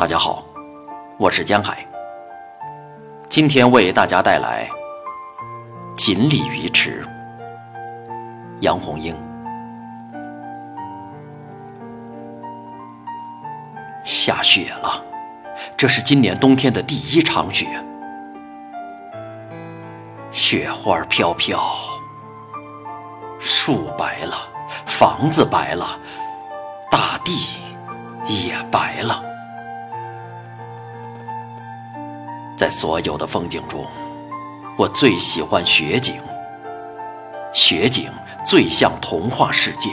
大家好，我是江海。今天为大家带来《锦鲤鱼池》。杨红樱。下雪了，这是今年冬天的第一场雪。雪花飘飘，树白了，房子白了，大地也白了。在所有的风景中，我最喜欢雪景。雪景最像童话世界，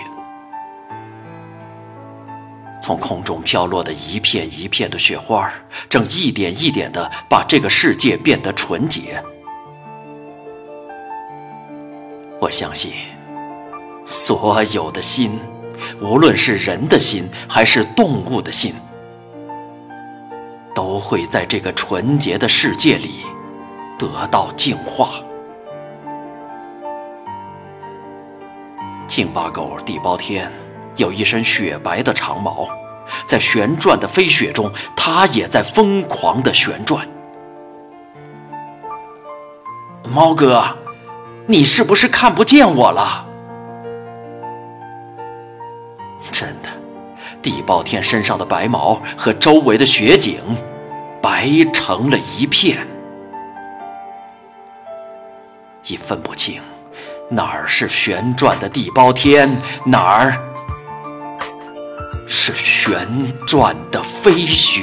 从空中飘落的一片一片的雪花，正一点一点的把这个世界变得纯洁。我相信，所有的心，无论是人的心还是动物的心，都会在这个纯洁的世界里得到净化。京巴狗地包天有一身雪白的长毛，在旋转的飞雪中，它也在疯狂的旋转。猫哥。你是不是看不见我了？真的，地包天身上的白毛和周围的雪景，白成了一片，已分不清哪儿是旋转的地包天，哪儿是旋转的飞雪。